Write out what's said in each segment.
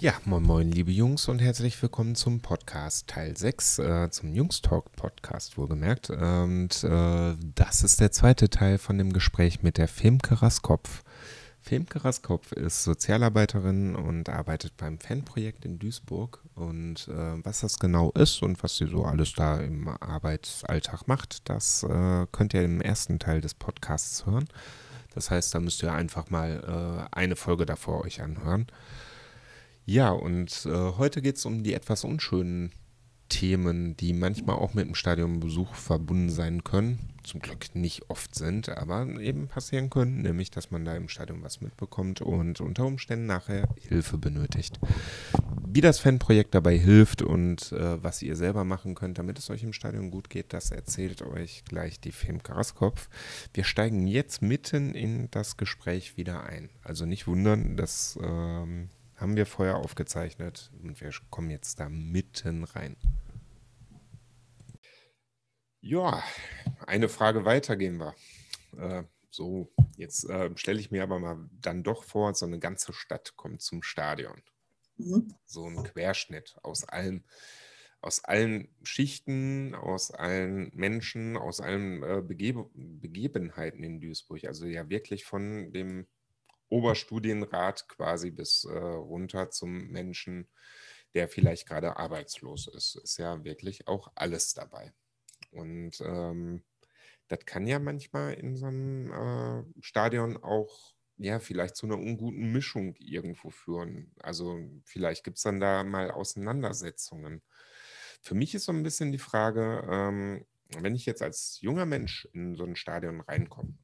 Ja, moin moin, liebe Jungs und herzlich willkommen zum Podcast Teil 6, äh, zum Jungs Talk Podcast wohlgemerkt. Und äh, das ist der zweite Teil von dem Gespräch mit der Femke Raskopf. Femke Raskopf ist Sozialarbeiterin und arbeitet beim Fanprojekt in Duisburg. Und äh, was das genau ist und was sie so alles da im Arbeitsalltag macht, das äh, könnt ihr im ersten Teil des Podcasts hören. Das heißt, da müsst ihr einfach mal äh, eine Folge davor euch anhören. Ja, und äh, heute geht es um die etwas unschönen Themen, die manchmal auch mit dem Stadionbesuch verbunden sein können. Zum Glück nicht oft sind, aber eben passieren können, nämlich dass man da im Stadion was mitbekommt und unter Umständen nachher Hilfe benötigt. Wie das Fanprojekt dabei hilft und äh, was ihr selber machen könnt, damit es euch im Stadion gut geht, das erzählt euch gleich die Film Karaskopf. Wir steigen jetzt mitten in das Gespräch wieder ein. Also nicht wundern, dass. Ähm, haben wir vorher aufgezeichnet und wir kommen jetzt da mitten rein. Ja, eine Frage weiter gehen wir. Äh, so, jetzt äh, stelle ich mir aber mal dann doch vor, so eine ganze Stadt kommt zum Stadion. Mhm. So ein Querschnitt aus allem, aus allen Schichten, aus allen Menschen, aus allen äh, Begebe Begebenheiten in Duisburg. Also ja wirklich von dem Oberstudienrat quasi bis äh, runter zum Menschen, der vielleicht gerade arbeitslos ist. Ist ja wirklich auch alles dabei. Und ähm, das kann ja manchmal in so einem äh, Stadion auch ja, vielleicht zu einer unguten Mischung irgendwo führen. Also vielleicht gibt es dann da mal Auseinandersetzungen. Für mich ist so ein bisschen die Frage, ähm, wenn ich jetzt als junger Mensch in so ein Stadion reinkomme,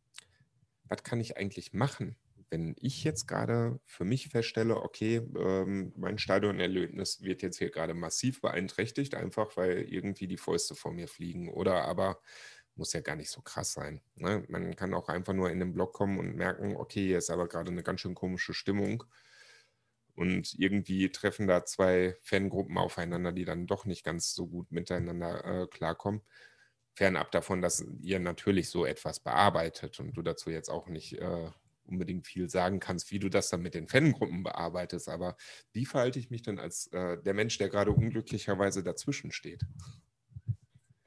was kann ich eigentlich machen? Wenn ich jetzt gerade für mich feststelle, okay, ähm, mein Stadionerlebnis wird jetzt hier gerade massiv beeinträchtigt, einfach weil irgendwie die Fäuste vor mir fliegen oder aber muss ja gar nicht so krass sein. Ne? Man kann auch einfach nur in den Block kommen und merken, okay, hier ist aber gerade eine ganz schön komische Stimmung. Und irgendwie treffen da zwei Fangruppen aufeinander, die dann doch nicht ganz so gut miteinander äh, klarkommen. Fernab davon, dass ihr natürlich so etwas bearbeitet und du dazu jetzt auch nicht äh, unbedingt viel sagen kannst, wie du das dann mit den Fangruppen bearbeitest. Aber wie verhalte ich mich denn als äh, der Mensch, der gerade unglücklicherweise dazwischen steht?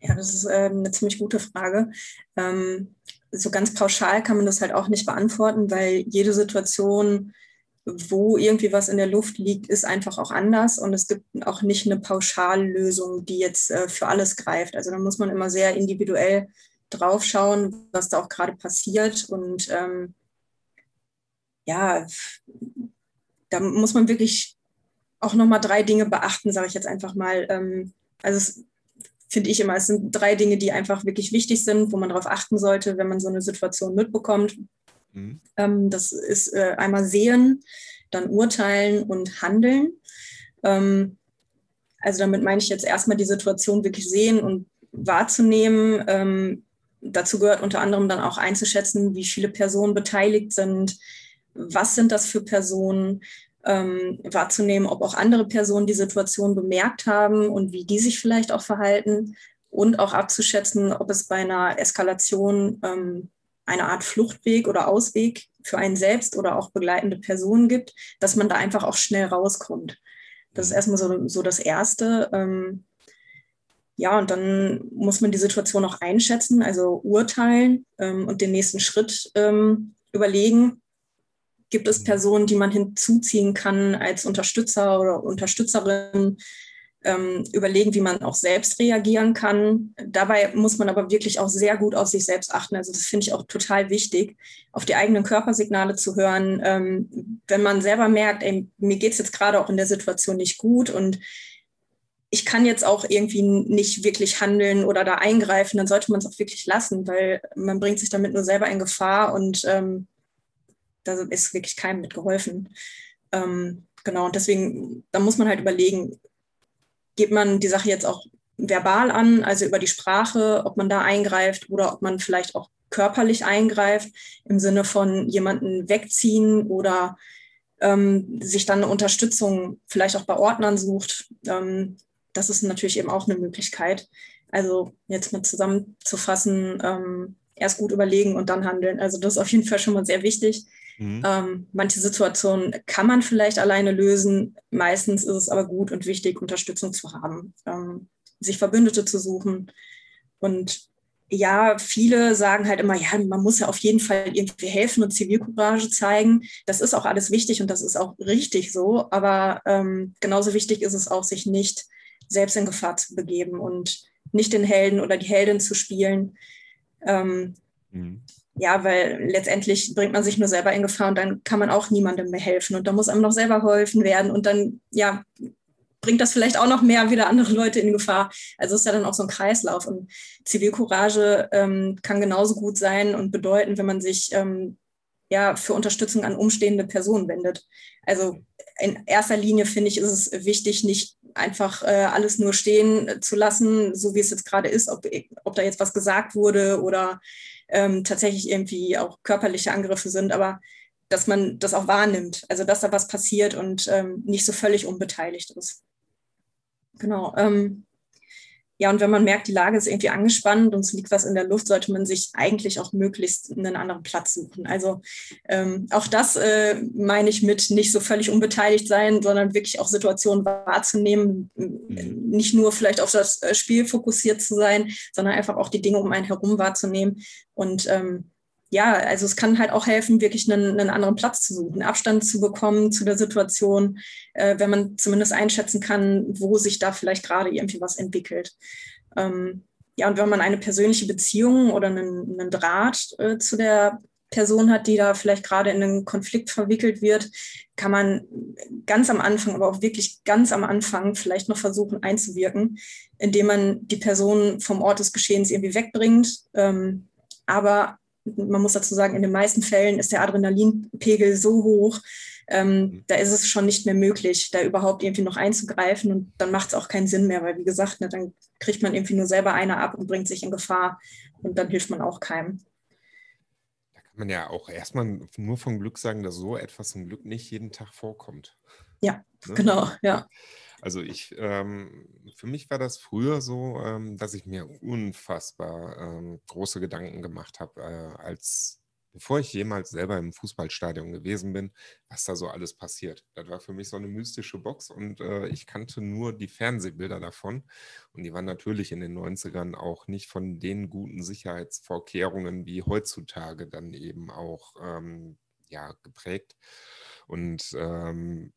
Ja, das ist äh, eine ziemlich gute Frage. Ähm, so ganz pauschal kann man das halt auch nicht beantworten, weil jede Situation, wo irgendwie was in der Luft liegt, ist einfach auch anders und es gibt auch nicht eine Pauschallösung, die jetzt äh, für alles greift. Also da muss man immer sehr individuell drauf schauen, was da auch gerade passiert und ähm, ja, da muss man wirklich auch nochmal drei Dinge beachten, sage ich jetzt einfach mal. Ähm, also finde ich immer, es sind drei Dinge, die einfach wirklich wichtig sind, wo man darauf achten sollte, wenn man so eine Situation mitbekommt. Mhm. Ähm, das ist äh, einmal sehen, dann urteilen und handeln. Ähm, also damit meine ich jetzt erstmal die Situation wirklich sehen und wahrzunehmen. Dazu gehört unter anderem dann auch einzuschätzen, wie viele Personen beteiligt sind, was sind das für Personen, ähm, wahrzunehmen, ob auch andere Personen die Situation bemerkt haben und wie die sich vielleicht auch verhalten und auch abzuschätzen, ob es bei einer Eskalation ähm, eine Art Fluchtweg oder Ausweg für einen selbst oder auch begleitende Personen gibt, dass man da einfach auch schnell rauskommt. Das ist mhm. erstmal so, so das Erste. Ähm, ja, und dann muss man die Situation auch einschätzen, also urteilen ähm, und den nächsten Schritt ähm, überlegen, Gibt es Personen, die man hinzuziehen kann als Unterstützer oder Unterstützerin? Ähm, überlegen, wie man auch selbst reagieren kann. Dabei muss man aber wirklich auch sehr gut auf sich selbst achten. Also das finde ich auch total wichtig, auf die eigenen Körpersignale zu hören. Ähm, wenn man selber merkt, ey, mir geht es jetzt gerade auch in der Situation nicht gut und ich kann jetzt auch irgendwie nicht wirklich handeln oder da eingreifen, dann sollte man es auch wirklich lassen, weil man bringt sich damit nur selber in Gefahr und ähm, da ist wirklich keinem mitgeholfen. Ähm, genau, und deswegen, da muss man halt überlegen, geht man die Sache jetzt auch verbal an, also über die Sprache, ob man da eingreift oder ob man vielleicht auch körperlich eingreift, im Sinne von jemanden wegziehen oder ähm, sich dann eine Unterstützung vielleicht auch bei Ordnern sucht. Ähm, das ist natürlich eben auch eine Möglichkeit. Also jetzt mal zusammenzufassen, ähm, erst gut überlegen und dann handeln. Also das ist auf jeden Fall schon mal sehr wichtig. Mhm. Ähm, manche Situationen kann man vielleicht alleine lösen. Meistens ist es aber gut und wichtig, Unterstützung zu haben, ähm, sich Verbündete zu suchen. Und ja, viele sagen halt immer, ja, man muss ja auf jeden Fall irgendwie helfen und Zivilcourage zeigen. Das ist auch alles wichtig und das ist auch richtig so. Aber ähm, genauso wichtig ist es auch, sich nicht selbst in Gefahr zu begeben und nicht den Helden oder die Heldin zu spielen. Ähm, mhm. Ja, weil letztendlich bringt man sich nur selber in Gefahr und dann kann man auch niemandem mehr helfen und da muss einem noch selber geholfen werden und dann, ja, bringt das vielleicht auch noch mehr wieder andere Leute in Gefahr. Also ist ja dann auch so ein Kreislauf. Und Zivilcourage ähm, kann genauso gut sein und bedeuten, wenn man sich ähm, ja für Unterstützung an umstehende Personen wendet. Also in erster Linie finde ich, ist es wichtig, nicht einfach äh, alles nur stehen zu lassen, so wie es jetzt gerade ist, ob, ob da jetzt was gesagt wurde oder ähm, tatsächlich irgendwie auch körperliche Angriffe sind, aber dass man das auch wahrnimmt, also dass da was passiert und ähm, nicht so völlig unbeteiligt ist. Genau. Ähm, ja, und wenn man merkt, die Lage ist irgendwie angespannt und es liegt was in der Luft, sollte man sich eigentlich auch möglichst einen anderen Platz suchen. Also ähm, auch das äh, meine ich mit nicht so völlig unbeteiligt sein, sondern wirklich auch Situationen wahrzunehmen, mhm. nicht nur vielleicht auf das äh, Spiel fokussiert zu sein, sondern einfach auch die Dinge um einen herum wahrzunehmen und ähm, ja, also es kann halt auch helfen, wirklich einen, einen anderen Platz zu suchen, Abstand zu bekommen zu der Situation, äh, wenn man zumindest einschätzen kann, wo sich da vielleicht gerade irgendwie was entwickelt. Ähm, ja, und wenn man eine persönliche Beziehung oder einen, einen Draht äh, zu der Person hat, die da vielleicht gerade in einen Konflikt verwickelt wird, kann man ganz am Anfang, aber auch wirklich ganz am Anfang vielleicht noch versuchen einzuwirken, indem man die Person vom Ort des Geschehens irgendwie wegbringt, ähm, aber man muss dazu sagen, in den meisten Fällen ist der Adrenalinpegel so hoch, ähm, mhm. da ist es schon nicht mehr möglich, da überhaupt irgendwie noch einzugreifen und dann macht es auch keinen Sinn mehr, weil wie gesagt, ne, dann kriegt man irgendwie nur selber eine ab und bringt sich in Gefahr und dann hilft man auch keinem. Da kann man ja auch erstmal nur von Glück sagen, dass so etwas zum Glück nicht jeden Tag vorkommt. Ja, ne? genau, ja. Also ich, ähm, für mich war das früher so, ähm, dass ich mir unfassbar ähm, große Gedanken gemacht habe, äh, als bevor ich jemals selber im Fußballstadion gewesen bin, was da so alles passiert. Das war für mich so eine mystische Box und äh, ich kannte nur die Fernsehbilder davon. Und die waren natürlich in den 90ern auch nicht von den guten Sicherheitsvorkehrungen wie heutzutage dann eben auch ähm, ja, geprägt. Und ähm,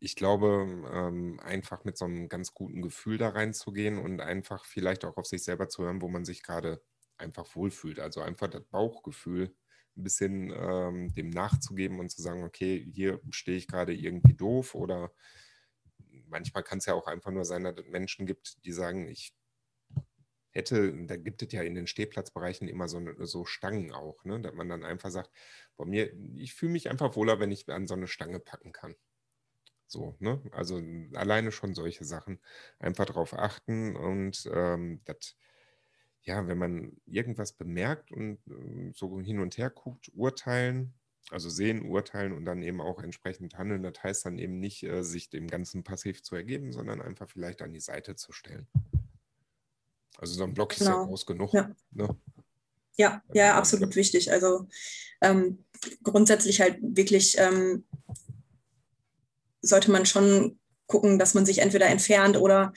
ich glaube, ähm, einfach mit so einem ganz guten Gefühl da reinzugehen und einfach vielleicht auch auf sich selber zu hören, wo man sich gerade einfach wohlfühlt. Also einfach das Bauchgefühl ein bisschen ähm, dem nachzugeben und zu sagen, okay, hier stehe ich gerade irgendwie doof oder manchmal kann es ja auch einfach nur sein, dass es Menschen gibt, die sagen, ich hätte, da gibt es ja in den Stehplatzbereichen immer so, so Stangen auch, ne? dass man dann einfach sagt, bei mir, ich fühle mich einfach wohler, wenn ich an so eine Stange packen kann. So, ne? Also alleine schon solche Sachen. Einfach darauf achten und ähm, das, ja, wenn man irgendwas bemerkt und äh, so hin und her guckt, urteilen, also sehen, urteilen und dann eben auch entsprechend handeln. Das heißt dann eben nicht, äh, sich dem Ganzen passiv zu ergeben, sondern einfach vielleicht an die Seite zu stellen. Also so ein Block genau. ist ja genau. groß genug. Ja. Ne? Ja, ja, absolut wichtig. Also ähm, grundsätzlich halt wirklich ähm, sollte man schon gucken, dass man sich entweder entfernt oder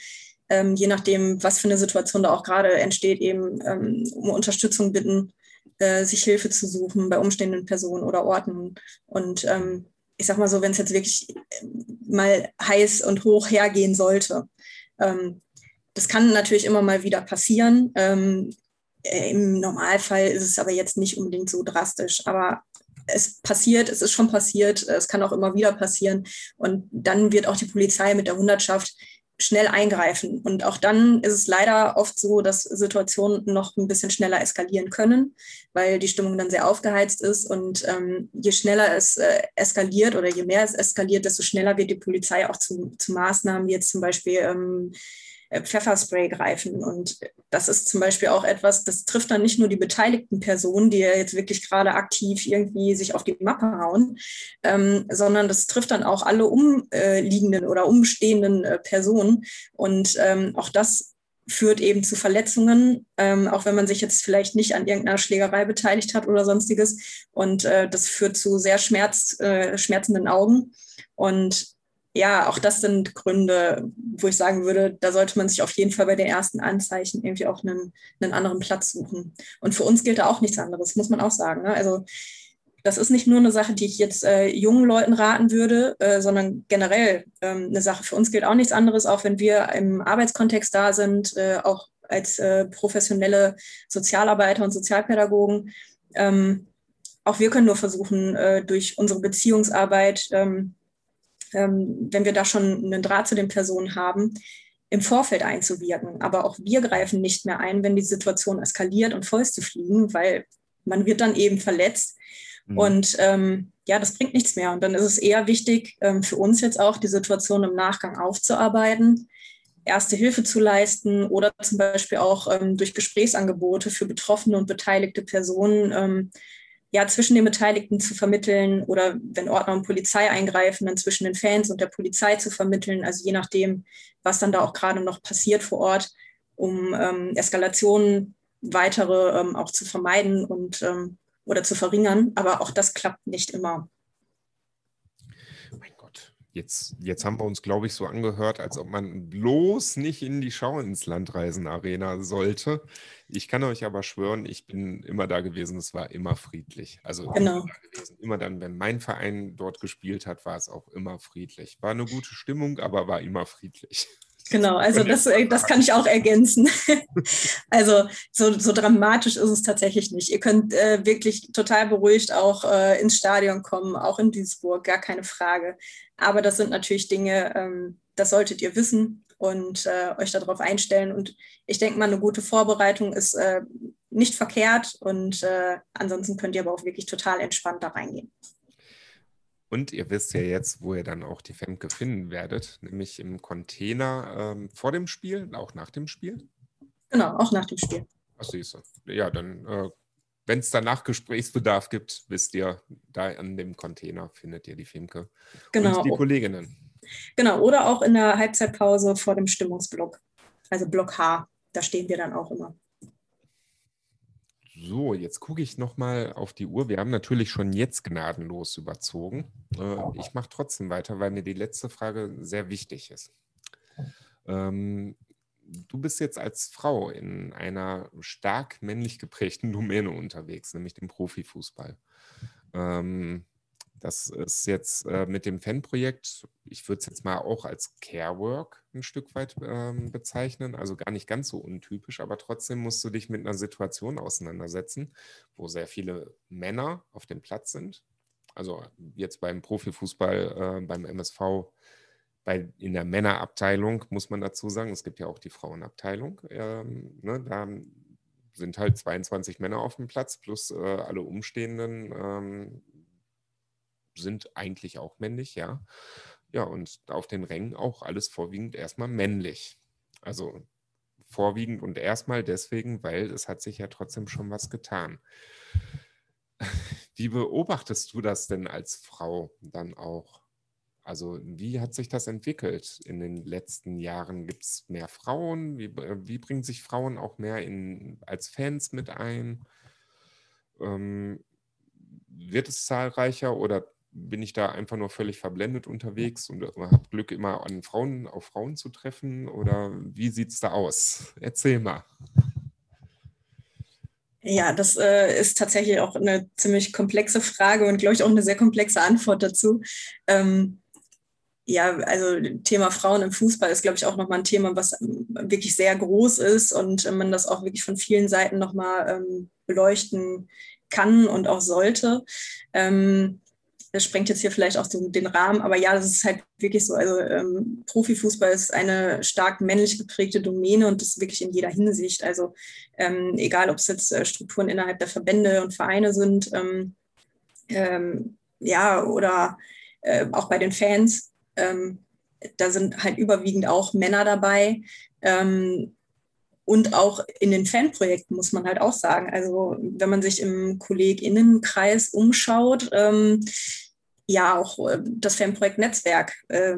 ähm, je nachdem, was für eine Situation da auch gerade entsteht, eben ähm, um Unterstützung bitten, äh, sich Hilfe zu suchen bei umstehenden Personen oder Orten. Und ähm, ich sag mal so, wenn es jetzt wirklich äh, mal heiß und hoch hergehen sollte, ähm, das kann natürlich immer mal wieder passieren. Ähm, äh, Im Normalfall ist es aber jetzt nicht unbedingt so drastisch. Aber es passiert, es ist schon passiert, es kann auch immer wieder passieren. Und dann wird auch die Polizei mit der Hundertschaft schnell eingreifen. Und auch dann ist es leider oft so, dass Situationen noch ein bisschen schneller eskalieren können, weil die Stimmung dann sehr aufgeheizt ist. Und ähm, je schneller es äh, eskaliert oder je mehr es eskaliert, desto schneller wird die Polizei auch zu, zu Maßnahmen, wie jetzt zum Beispiel ähm, äh, Pfefferspray greifen. Und das ist zum Beispiel auch etwas, das trifft dann nicht nur die beteiligten Personen, die ja jetzt wirklich gerade aktiv irgendwie sich auf die Mappe hauen, ähm, sondern das trifft dann auch alle umliegenden oder umstehenden äh, Personen. Und ähm, auch das führt eben zu Verletzungen, ähm, auch wenn man sich jetzt vielleicht nicht an irgendeiner Schlägerei beteiligt hat oder sonstiges. Und äh, das führt zu sehr schmerz, äh, schmerzenden Augen. Und ja, auch das sind Gründe, wo ich sagen würde, da sollte man sich auf jeden Fall bei den ersten Anzeichen irgendwie auch einen, einen anderen Platz suchen. Und für uns gilt da auch nichts anderes, muss man auch sagen. Ne? Also das ist nicht nur eine Sache, die ich jetzt äh, jungen Leuten raten würde, äh, sondern generell ähm, eine Sache. Für uns gilt auch nichts anderes, auch wenn wir im Arbeitskontext da sind, äh, auch als äh, professionelle Sozialarbeiter und Sozialpädagogen. Ähm, auch wir können nur versuchen, äh, durch unsere Beziehungsarbeit, ähm, wenn wir da schon einen Draht zu den Personen haben, im Vorfeld einzuwirken. Aber auch wir greifen nicht mehr ein, wenn die Situation eskaliert und Fäuste fliegen, weil man wird dann eben verletzt Mhm. Und ähm, ja, das bringt nichts mehr. Und dann ist es eher wichtig, ähm, für uns jetzt auch die Situation im Nachgang aufzuarbeiten, erste Hilfe zu leisten oder zum Beispiel auch ähm, durch Gesprächsangebote für betroffene und beteiligte Personen ähm, ja, zwischen den Beteiligten zu vermitteln oder wenn Ordner und Polizei eingreifen, dann zwischen den Fans und der Polizei zu vermitteln, also je nachdem, was dann da auch gerade noch passiert vor Ort, um ähm, Eskalationen weitere ähm, auch zu vermeiden und ähm, oder zu verringern. Aber auch das klappt nicht immer. Jetzt, jetzt haben wir uns, glaube ich, so angehört, als ob man bloß nicht in die Schau ins Landreisen Arena sollte. Ich kann euch aber schwören, ich bin immer da gewesen, es war immer friedlich. Also genau. immer, immer dann, wenn mein Verein dort gespielt hat, war es auch immer friedlich. War eine gute Stimmung, aber war immer friedlich. Genau, also das, äh, das kann ich auch ergänzen. also so, so dramatisch ist es tatsächlich nicht. Ihr könnt äh, wirklich total beruhigt auch äh, ins Stadion kommen, auch in Duisburg, gar keine Frage. Aber das sind natürlich Dinge, ähm, das solltet ihr wissen und äh, euch darauf einstellen. Und ich denke mal, eine gute Vorbereitung ist äh, nicht verkehrt und äh, ansonsten könnt ihr aber auch wirklich total entspannt da reingehen. Und ihr wisst ja jetzt, wo ihr dann auch die Femke finden werdet, nämlich im Container ähm, vor dem Spiel, auch nach dem Spiel. Genau, auch nach dem Spiel. Ach, siehst du. Ja, dann, äh, wenn es danach Gesprächsbedarf gibt, wisst ihr, da an dem Container findet ihr die Femke genau. und die Kolleginnen. Genau, oder auch in der Halbzeitpause vor dem Stimmungsblock, also Block H, da stehen wir dann auch immer. So, jetzt gucke ich nochmal auf die Uhr. Wir haben natürlich schon jetzt gnadenlos überzogen. Äh, ich mache trotzdem weiter, weil mir die letzte Frage sehr wichtig ist. Ähm, du bist jetzt als Frau in einer stark männlich geprägten Domäne unterwegs, nämlich dem Profifußball. Ähm, das ist jetzt äh, mit dem Fanprojekt, ich würde es jetzt mal auch als Carework ein Stück weit ähm, bezeichnen, also gar nicht ganz so untypisch, aber trotzdem musst du dich mit einer Situation auseinandersetzen, wo sehr viele Männer auf dem Platz sind. Also jetzt beim Profifußball, äh, beim MSV, bei, in der Männerabteilung muss man dazu sagen, es gibt ja auch die Frauenabteilung. Ähm, ne, da sind halt 22 Männer auf dem Platz plus äh, alle Umstehenden ähm, sind eigentlich auch männlich, ja. Ja, und auf den Rängen auch alles vorwiegend erstmal männlich. Also vorwiegend und erstmal deswegen, weil es hat sich ja trotzdem schon was getan. Wie beobachtest du das denn als Frau dann auch? Also wie hat sich das entwickelt in den letzten Jahren? Gibt es mehr Frauen? Wie, wie, bringen sich Frauen auch mehr in, als Fans mit ein? Ähm, wird es zahlreicher oder bin ich da einfach nur völlig verblendet unterwegs und habe Glück, immer an Frauen, auf Frauen zu treffen? Oder wie sieht es da aus? Erzähl mal. Ja, das äh, ist tatsächlich auch eine ziemlich komplexe Frage und glaube ich auch eine sehr komplexe Antwort dazu. Ähm, ja, also Thema Frauen im Fußball ist, glaube ich, auch nochmal ein Thema, was wirklich sehr groß ist und man das auch wirklich von vielen Seiten nochmal ähm, beleuchten kann und auch sollte. Ähm, das sprengt jetzt hier vielleicht auch so den Rahmen, aber ja, das ist halt wirklich so. Also ähm, Profifußball ist eine stark männlich geprägte Domäne und das wirklich in jeder Hinsicht. Also ähm, egal, ob es jetzt äh, Strukturen innerhalb der Verbände und Vereine sind, ähm, ähm ja, oder äh, auch bei den Fans, ähm, da sind halt überwiegend auch Männer dabei. Ähm, und auch in den Fanprojekten muss man halt auch sagen. Also wenn man sich im KollegInnenkreis umschaut, ähm, ja, auch äh, das Fanprojekt Netzwerk, äh,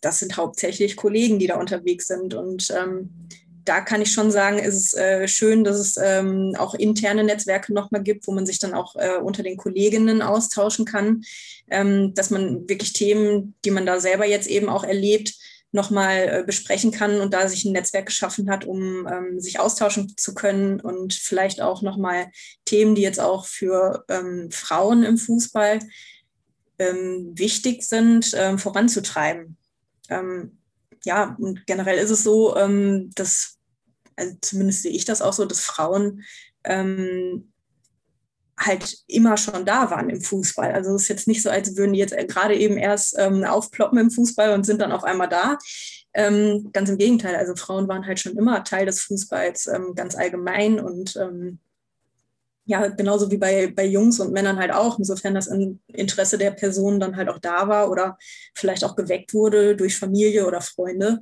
das sind hauptsächlich Kollegen, die da unterwegs sind. Und ähm, da kann ich schon sagen, ist es äh, schön, dass es ähm, auch interne Netzwerke nochmal gibt, wo man sich dann auch äh, unter den Kolleginnen austauschen kann, ähm, dass man wirklich Themen, die man da selber jetzt eben auch erlebt, nochmal äh, besprechen kann und da sich ein Netzwerk geschaffen hat, um ähm, sich austauschen zu können und vielleicht auch nochmal Themen, die jetzt auch für ähm, Frauen im Fußball ähm, wichtig sind, ähm, voranzutreiben. Ähm, ja, und generell ist es so, ähm, dass, also zumindest sehe ich das auch so, dass Frauen halt immer schon da waren im Fußball. Also es ist jetzt nicht so, als würden die jetzt gerade eben erst ähm, aufploppen im Fußball und sind dann auf einmal da. Ähm, ganz im Gegenteil, also Frauen waren halt schon immer Teil des Fußballs, ähm, ganz allgemein und ähm, ja, genauso wie bei, bei Jungs und Männern halt auch, insofern das Interesse der Person dann halt auch da war oder vielleicht auch geweckt wurde durch Familie oder Freunde.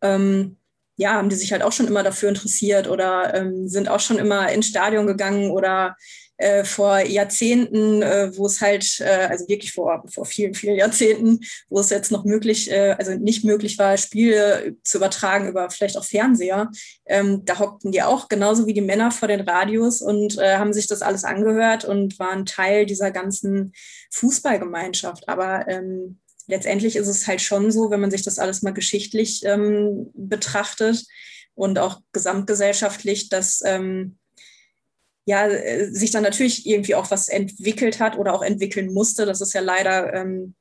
Ähm, ja, haben die sich halt auch schon immer dafür interessiert oder ähm, sind auch schon immer ins Stadion gegangen oder äh, vor Jahrzehnten, äh, wo es halt, äh, also wirklich vor, vor vielen, vielen Jahrzehnten, wo es jetzt noch möglich, äh, also nicht möglich war, Spiele zu übertragen über vielleicht auch Fernseher. Ähm, da hockten die auch genauso wie die Männer vor den Radios und äh, haben sich das alles angehört und waren Teil dieser ganzen Fußballgemeinschaft. Aber ähm, letztendlich ist es halt schon so, wenn man sich das alles mal geschichtlich ähm, betrachtet und auch gesamtgesellschaftlich, dass ähm, ja, äh, sich dann natürlich irgendwie auch was entwickelt hat oder auch entwickeln musste. Das ist ja leider ähm,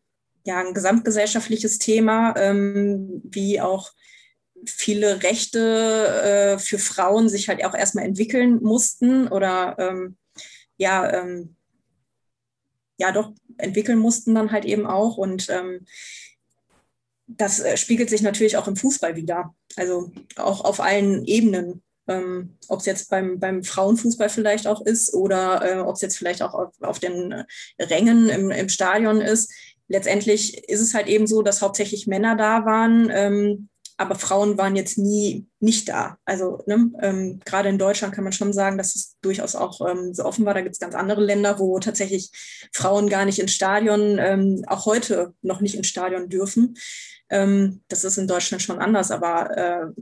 ja ein gesamtgesellschaftliches Thema, ähm, wie auch viele Rechte äh, für Frauen sich halt auch erstmal entwickeln mussten oder ähm, ja, ähm, ja doch entwickeln mussten dann halt eben auch. Und ähm, das äh, spiegelt sich natürlich auch im Fußball wieder. Also auch auf allen Ebenen ähm, ob es jetzt beim, beim Frauenfußball vielleicht auch ist oder äh, ob es jetzt vielleicht auch auf, auf den Rängen im, im Stadion ist. Letztendlich ist es halt eben so, dass hauptsächlich Männer da waren, ähm, aber Frauen waren jetzt nie nicht da. Also ne, ähm, gerade in Deutschland kann man schon sagen, dass es durchaus auch ähm, so offen war. Da gibt es ganz andere Länder, wo tatsächlich Frauen gar nicht ins Stadion, ähm, auch heute noch nicht ins Stadion dürfen. Ähm, das ist in Deutschland schon anders, aber äh,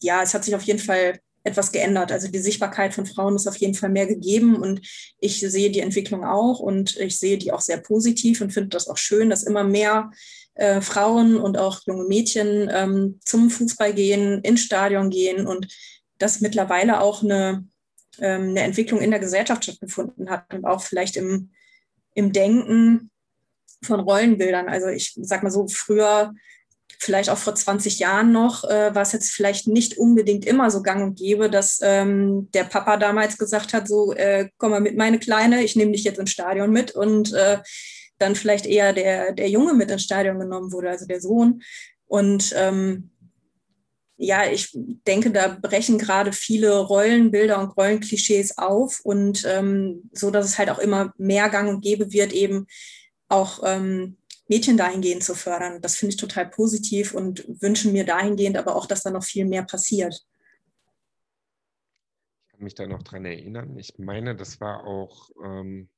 ja, es hat sich auf jeden Fall etwas geändert. Also die Sichtbarkeit von Frauen ist auf jeden Fall mehr gegeben und ich sehe die Entwicklung auch und ich sehe die auch sehr positiv und finde das auch schön, dass immer mehr äh, Frauen und auch junge Mädchen ähm, zum Fußball gehen, ins Stadion gehen und dass mittlerweile auch eine, ähm, eine Entwicklung in der Gesellschaft stattgefunden hat und auch vielleicht im, im Denken von Rollenbildern. Also ich sag mal so, früher vielleicht auch vor 20 Jahren noch, äh, war es jetzt vielleicht nicht unbedingt immer so gang und gäbe, dass ähm, der Papa damals gesagt hat, so, äh, komm mal mit, meine Kleine, ich nehme dich jetzt ins Stadion mit und äh, dann vielleicht eher der, der Junge mit ins Stadion genommen wurde, also der Sohn. Und ähm, ja, ich denke, da brechen gerade viele Rollenbilder und Rollenklischees auf und ähm, so, dass es halt auch immer mehr gang und gäbe wird, eben auch ähm, Mädchen dahingehend zu fördern. Das finde ich total positiv und wünsche mir dahingehend aber auch, dass da noch viel mehr passiert. Ich kann mich da noch dran erinnern. Ich meine, das war auch, ähm,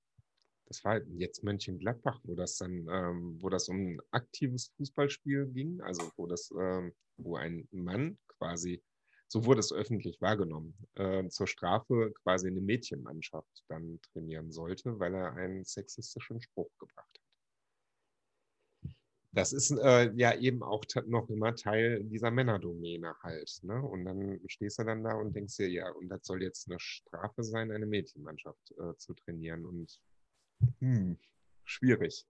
das war jetzt Mönchengladbach, wo das dann, ähm, wo das um ein aktives Fußballspiel ging, also wo das, ähm, wo ein Mann quasi, so wurde es öffentlich wahrgenommen, äh, zur Strafe quasi eine Mädchenmannschaft dann trainieren sollte, weil er einen sexistischen Spruch gebracht hat das ist äh, ja eben auch noch immer Teil dieser Männerdomäne halt. Ne? Und dann stehst du dann da und denkst dir, ja, und das soll jetzt eine Strafe sein, eine Mädchenmannschaft äh, zu trainieren. Und hm, schwierig.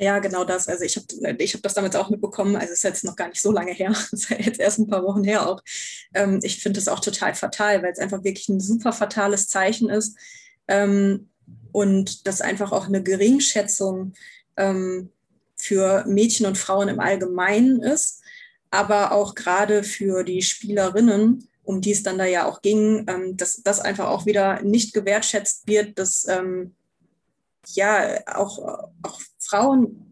Ja, genau das. Also ich habe ich hab das damals auch mitbekommen. Also es ist jetzt noch gar nicht so lange her. Es ist jetzt erst ein paar Wochen her auch. Ähm, ich finde das auch total fatal, weil es einfach wirklich ein super fatales Zeichen ist. Ähm, und das einfach auch eine Geringschätzung ähm, für Mädchen und Frauen im Allgemeinen ist, aber auch gerade für die Spielerinnen, um die es dann da ja auch ging, ähm, dass das einfach auch wieder nicht gewertschätzt wird, dass ähm, ja auch, auch Frauen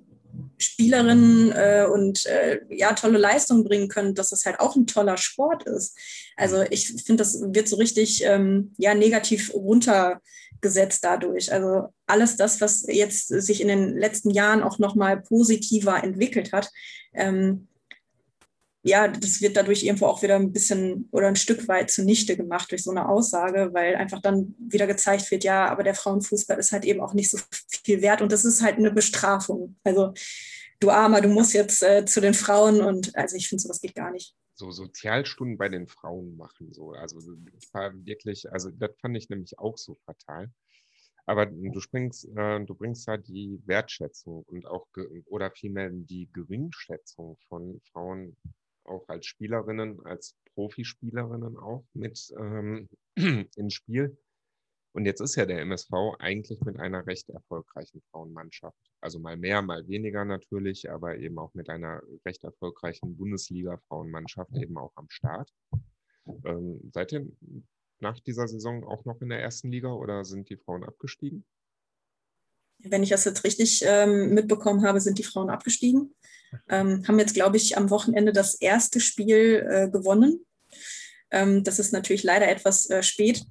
Spielerinnen äh, und äh, ja tolle Leistungen bringen können, dass das halt auch ein toller Sport ist. Also ich finde, das wird so richtig ähm, ja negativ runter gesetzt dadurch. Also alles das, was jetzt sich in den letzten Jahren auch nochmal positiver entwickelt hat, ähm, ja, das wird dadurch irgendwo auch wieder ein bisschen oder ein Stück weit zunichte gemacht durch so eine Aussage, weil einfach dann wieder gezeigt wird, ja, aber der Frauenfußball ist halt eben auch nicht so viel wert und das ist halt eine Bestrafung. Also du Armer, du musst jetzt äh, zu den Frauen und also ich finde, sowas geht gar nicht. So Sozialstunden bei den Frauen machen, so. Also das war wirklich, also das fand ich nämlich auch so fatal. Aber du springst, äh, du bringst da die Wertschätzung und auch oder vielmehr die Geringschätzung von Frauen auch als Spielerinnen, als Profispielerinnen auch mit ähm, ins Spiel. Und jetzt ist ja der MSV eigentlich mit einer recht erfolgreichen Frauenmannschaft. Also mal mehr, mal weniger natürlich, aber eben auch mit einer recht erfolgreichen Bundesliga-Frauenmannschaft eben auch am Start. Ähm, seid ihr nach dieser Saison auch noch in der ersten Liga oder sind die Frauen abgestiegen? Wenn ich das jetzt richtig ähm, mitbekommen habe, sind die Frauen abgestiegen. Ähm, haben jetzt, glaube ich, am Wochenende das erste Spiel äh, gewonnen. Ähm, das ist natürlich leider etwas äh, spät.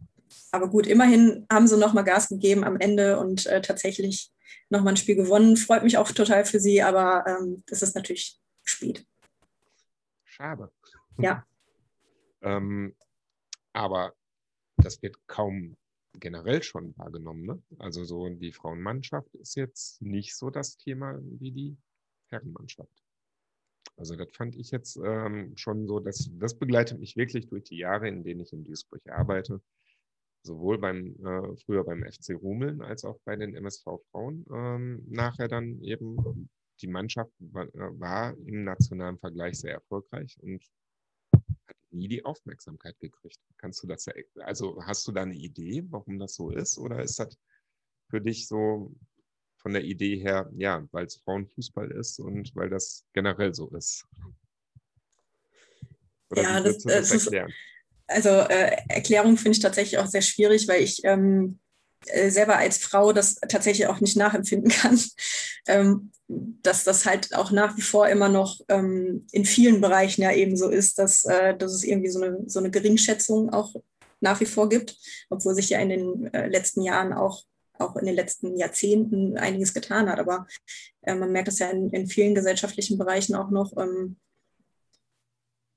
Aber gut, immerhin haben sie nochmal Gas gegeben am Ende und äh, tatsächlich nochmal ein Spiel gewonnen. Freut mich auch total für sie, aber ähm, das ist natürlich spät. Schade. Ja. ähm, aber das wird kaum generell schon wahrgenommen. Ne? Also so die Frauenmannschaft ist jetzt nicht so das Thema wie die Herrenmannschaft. Also das fand ich jetzt ähm, schon so, dass das begleitet mich wirklich durch die Jahre, in denen ich in Duisburg arbeite. Sowohl beim äh, früher beim FC Rumeln als auch bei den MSV Frauen. Ähm, nachher dann eben die Mannschaft war, äh, war im nationalen Vergleich sehr erfolgreich und nie die Aufmerksamkeit gekriegt. Kannst du das, also hast du da eine Idee, warum das so ist? Oder ist das für dich so von der Idee her, ja, weil es Frauenfußball ist und weil das generell so ist? Oder ja, das, das, das erklären? Also äh, Erklärung finde ich tatsächlich auch sehr schwierig, weil ich ähm, äh, selber als Frau das tatsächlich auch nicht nachempfinden kann. Ähm, dass das halt auch nach wie vor immer noch ähm, in vielen Bereichen ja eben so ist, dass, äh, dass es irgendwie so eine, so eine Geringschätzung auch nach wie vor gibt, obwohl sich ja in den äh, letzten Jahren auch, auch in den letzten Jahrzehnten einiges getan hat. Aber äh, man merkt das ja in, in vielen gesellschaftlichen Bereichen auch noch. Ähm,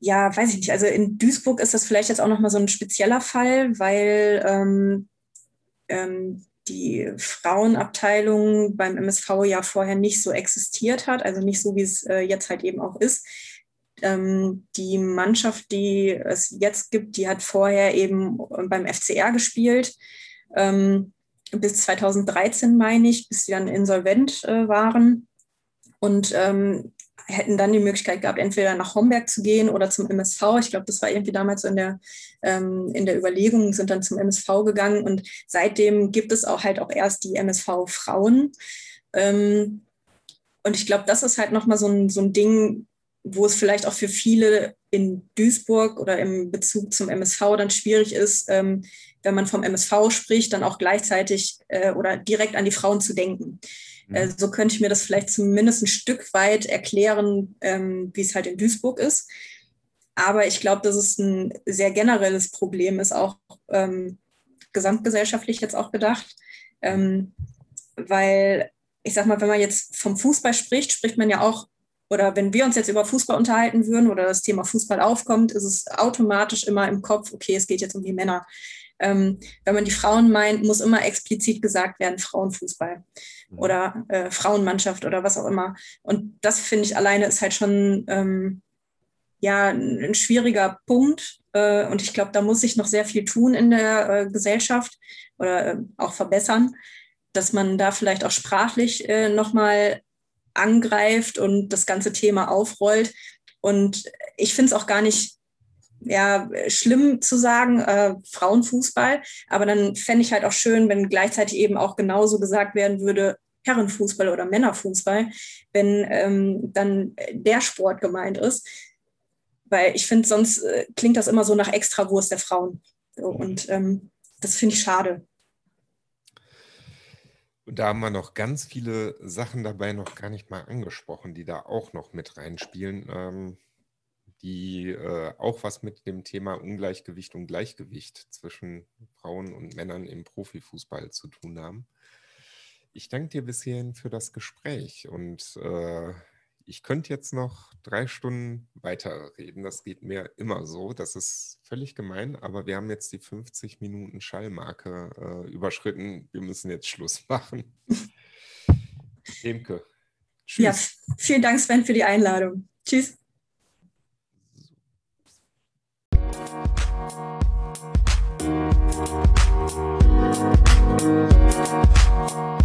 ja, weiß ich nicht. Also in Duisburg ist das vielleicht jetzt auch nochmal so ein spezieller Fall, weil ähm, ähm, die Frauenabteilung beim MSV ja vorher nicht so existiert hat, also nicht so, wie es äh, jetzt halt eben auch ist. Ähm, die Mannschaft, die es jetzt gibt, die hat vorher eben beim FCR gespielt, ähm, bis 2013 meine ich, bis sie dann insolvent äh, waren. Und ähm, hätten dann die Möglichkeit gehabt, entweder nach Homberg zu gehen oder zum MSV. Ich glaube, das war irgendwie damals so in der, ähm, in der Überlegung, sind dann zum MSV gegangen und seitdem gibt es auch halt auch erst die MSV-Frauen. Ähm, und ich glaube, das ist halt nochmal so ein, so ein Ding, wo es vielleicht auch für viele in Duisburg oder im Bezug zum MSV dann schwierig ist, ähm, wenn man vom MSV spricht, dann auch gleichzeitig äh, oder direkt an die Frauen zu denken. Äh, mhm. so könnte ich mir das vielleicht zumindest ein Stück weit erklären, ähm, wie es halt in Duisburg ist. Aber ich glaube, dass es ein sehr generelles Problem ist, auch ähm, gesamtgesellschaftlich jetzt auch gedacht. Ähm, weil ich sag mal, wenn man jetzt vom Fußball spricht, spricht man ja auch, oder wenn wir uns jetzt über Fußball unterhalten würden oder das Thema Fußball aufkommt, ist es automatisch immer im Kopf, okay, es geht jetzt um die Männer. Ähm, wenn man die Frauen meint, muss immer explizit gesagt werden, Frauenfußball mhm. oder äh, Frauenmannschaft oder was auch immer. Und das finde ich alleine ist halt schon ähm, ja, ein schwieriger Punkt. Äh, und ich glaube, da muss sich noch sehr viel tun in der äh, Gesellschaft oder äh, auch verbessern, dass man da vielleicht auch sprachlich äh, nochmal angreift und das ganze Thema aufrollt. Und ich finde es auch gar nicht ja, schlimm zu sagen, äh, Frauenfußball. Aber dann fände ich halt auch schön, wenn gleichzeitig eben auch genauso gesagt werden würde, Herrenfußball oder Männerfußball, wenn ähm, dann der Sport gemeint ist. Weil ich finde, sonst äh, klingt das immer so nach Extrawurst der Frauen. So, und ähm, das finde ich schade. Und da haben wir noch ganz viele Sachen dabei noch gar nicht mal angesprochen, die da auch noch mit reinspielen. Ähm, die äh, auch was mit dem Thema Ungleichgewicht und Gleichgewicht zwischen Frauen und Männern im Profifußball zu tun haben. Ich danke dir bis hierhin für das Gespräch und äh, ich könnte jetzt noch drei Stunden weiterreden. Das geht mir immer so. Das ist völlig gemein, aber wir haben jetzt die 50 Minuten Schallmarke äh, überschritten. Wir müssen jetzt Schluss machen. Demke. Tschüss. Ja, vielen Dank, Sven, für die Einladung. Tschüss. Thank you.